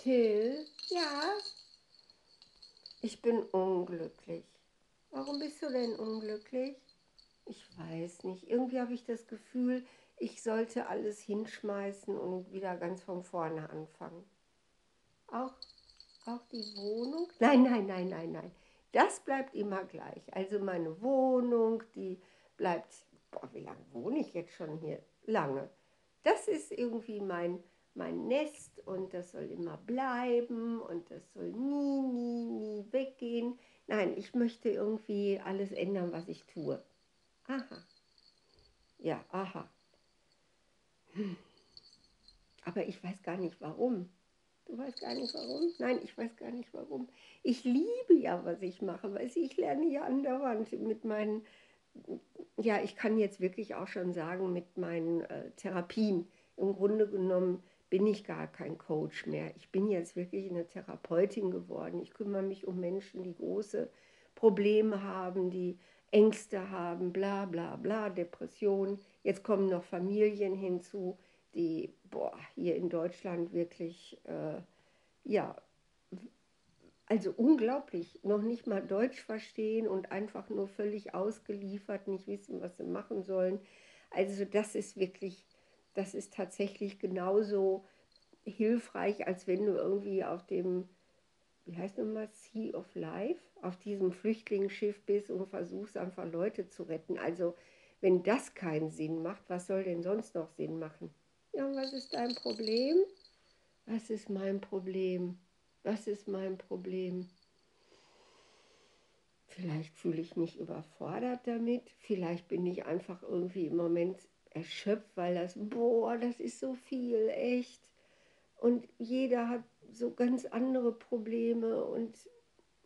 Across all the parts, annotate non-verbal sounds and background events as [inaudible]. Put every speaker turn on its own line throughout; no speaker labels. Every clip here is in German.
Till, ja, ich bin unglücklich. Warum bist du denn unglücklich? Ich weiß nicht. Irgendwie habe ich das Gefühl, ich sollte alles hinschmeißen und wieder ganz von vorne anfangen. Auch, auch die Wohnung? Nein, nein, nein, nein, nein. Das bleibt immer gleich. Also meine Wohnung, die bleibt, boah, wie lange wohne ich jetzt schon hier? Lange. Das ist irgendwie mein, mein Nest und das soll immer bleiben und das soll nie, nie, nie weggehen. Nein, ich möchte irgendwie alles ändern, was ich tue. Aha. Ja, aha. Hm. Aber ich weiß gar nicht warum. Du weißt gar nicht warum? Nein, ich weiß gar nicht warum. Ich liebe ja, was ich mache. Du, ich lerne ja andauernd mit meinen, ja, ich kann jetzt wirklich auch schon sagen, mit meinen äh, Therapien. Im Grunde genommen bin ich gar kein Coach mehr. Ich bin jetzt wirklich eine Therapeutin geworden. Ich kümmere mich um Menschen, die große Probleme haben, die Ängste haben, bla bla bla, Depressionen. Jetzt kommen noch Familien hinzu, die boah, hier in Deutschland wirklich, äh, ja, also unglaublich, noch nicht mal Deutsch verstehen und einfach nur völlig ausgeliefert, nicht wissen, was sie machen sollen. Also das ist wirklich das ist tatsächlich genauso hilfreich, als wenn du irgendwie auf dem, wie heißt das mal, Sea of Life, auf diesem Flüchtlingsschiff bist und versuchst einfach Leute zu retten. Also wenn das keinen Sinn macht, was soll denn sonst noch Sinn machen? Ja, was ist dein Problem? Was ist mein Problem? Was ist mein Problem? Vielleicht fühle ich mich überfordert damit. Vielleicht bin ich einfach irgendwie im Moment erschöpft, weil das, boah, das ist so viel, echt. Und jeder hat so ganz andere Probleme und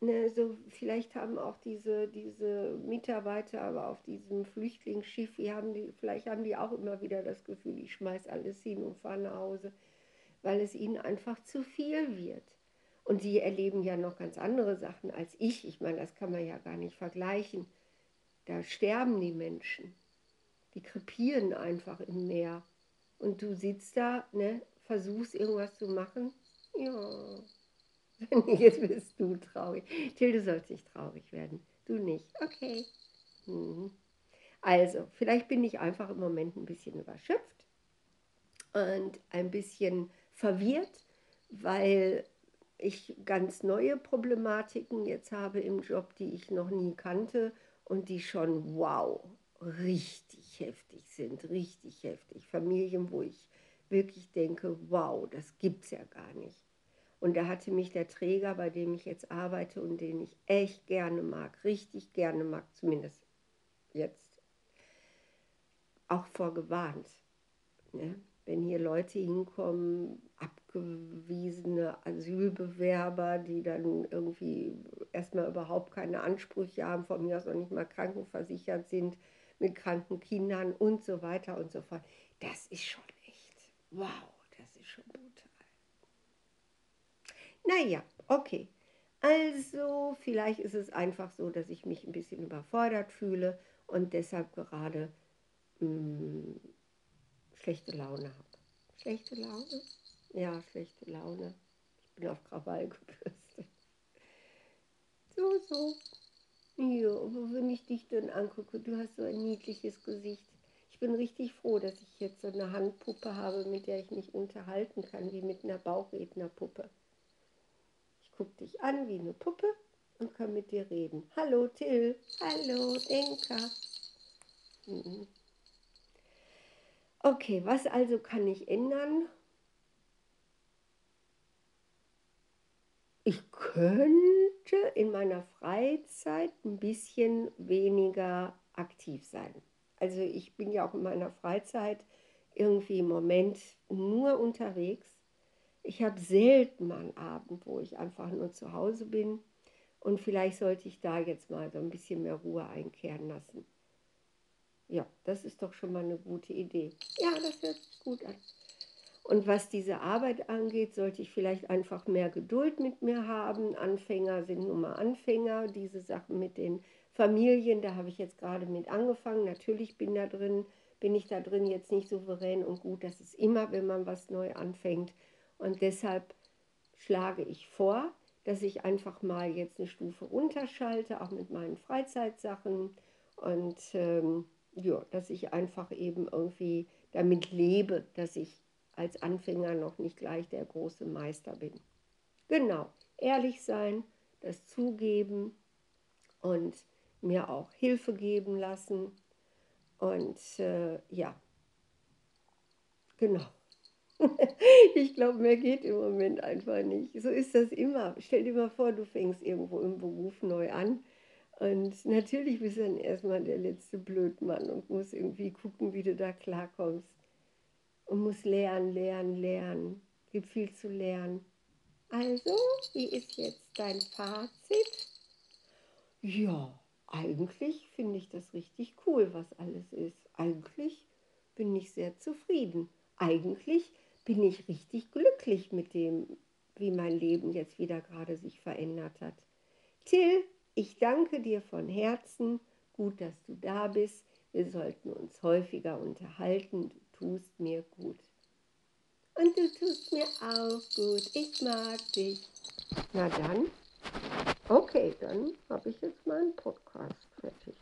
ne, so vielleicht haben auch diese, diese Mitarbeiter aber auf diesem Flüchtlingsschiff, die haben die, vielleicht haben die auch immer wieder das Gefühl, ich schmeiß alles hin und fahre nach Hause, weil es ihnen einfach zu viel wird. Und sie erleben ja noch ganz andere Sachen als ich. Ich meine, das kann man ja gar nicht vergleichen. Da sterben die Menschen die krepieren einfach im Meer. Und du sitzt da, ne, versuchst irgendwas zu machen. Ja, [laughs] jetzt bist du traurig. Till, du sollst nicht traurig werden. Du nicht. Okay. Mhm. Also, vielleicht bin ich einfach im Moment ein bisschen überschöpft und ein bisschen verwirrt, weil ich ganz neue Problematiken jetzt habe im Job, die ich noch nie kannte und die schon wow richtig heftig sind, richtig heftig. Familien, wo ich wirklich denke, wow, das gibt es ja gar nicht. Und da hatte mich der Träger, bei dem ich jetzt arbeite und den ich echt gerne mag, richtig gerne mag, zumindest jetzt, auch vorgewarnt. Ne? Wenn hier Leute hinkommen, abgewiesene Asylbewerber, die dann irgendwie erstmal überhaupt keine Ansprüche haben, von mir aus auch nicht mal krankenversichert sind, mit kranken Kindern und so weiter und so fort. Das ist schon echt, wow, das ist schon brutal. Naja, okay. Also vielleicht ist es einfach so, dass ich mich ein bisschen überfordert fühle und deshalb gerade mh, hm, schlechte Laune habe. Schlechte Laune? Ja, schlechte Laune. Ich bin auf Krawall [laughs] gebürstet. So, so. Ja, aber wenn ich dich dann angucke, du hast so ein niedliches Gesicht. Ich bin richtig froh, dass ich jetzt so eine Handpuppe habe, mit der ich mich unterhalten kann, wie mit einer Bauchrednerpuppe. Ich gucke dich an wie eine Puppe und kann mit dir reden. Hallo Till, hallo Denker. Mhm. Okay, was also kann ich ändern? Ich könnte in meiner Freizeit ein bisschen weniger aktiv sein. Also ich bin ja auch in meiner Freizeit irgendwie im Moment nur unterwegs. Ich habe selten mal einen Abend, wo ich einfach nur zu Hause bin. Und vielleicht sollte ich da jetzt mal so ein bisschen mehr Ruhe einkehren lassen. Ja, das ist doch schon mal eine gute Idee. Ja, das hört sich gut an. Und was diese Arbeit angeht, sollte ich vielleicht einfach mehr Geduld mit mir haben. Anfänger sind nun mal Anfänger. Diese Sachen mit den Familien, da habe ich jetzt gerade mit angefangen. Natürlich bin da drin, bin ich da drin jetzt nicht souverän und gut. Das ist immer, wenn man was neu anfängt. Und deshalb schlage ich vor, dass ich einfach mal jetzt eine Stufe runterschalte, auch mit meinen Freizeitsachen und ähm, ja, dass ich einfach eben irgendwie damit lebe, dass ich als Anfänger noch nicht gleich der große Meister bin. Genau, ehrlich sein, das zugeben und mir auch Hilfe geben lassen. Und äh, ja, genau. [laughs] ich glaube, mehr geht im Moment einfach nicht. So ist das immer. Stell dir mal vor, du fängst irgendwo im Beruf neu an. Und natürlich bist du dann erstmal der letzte Blödmann und musst irgendwie gucken, wie du da klarkommst. Und musst lernen, lernen, lernen. Gibt viel zu lernen. Also, wie ist jetzt dein Fazit? Ja, eigentlich finde ich das richtig cool, was alles ist. Eigentlich bin ich sehr zufrieden. Eigentlich bin ich richtig glücklich mit dem, wie mein Leben jetzt wieder gerade sich verändert hat. Till, ich danke dir von Herzen. Gut, dass du da bist. Wir sollten uns häufiger unterhalten. Du tust mir gut. Und du tust mir auch gut. Ich mag dich. Na dann, okay, dann habe ich jetzt meinen Podcast fertig.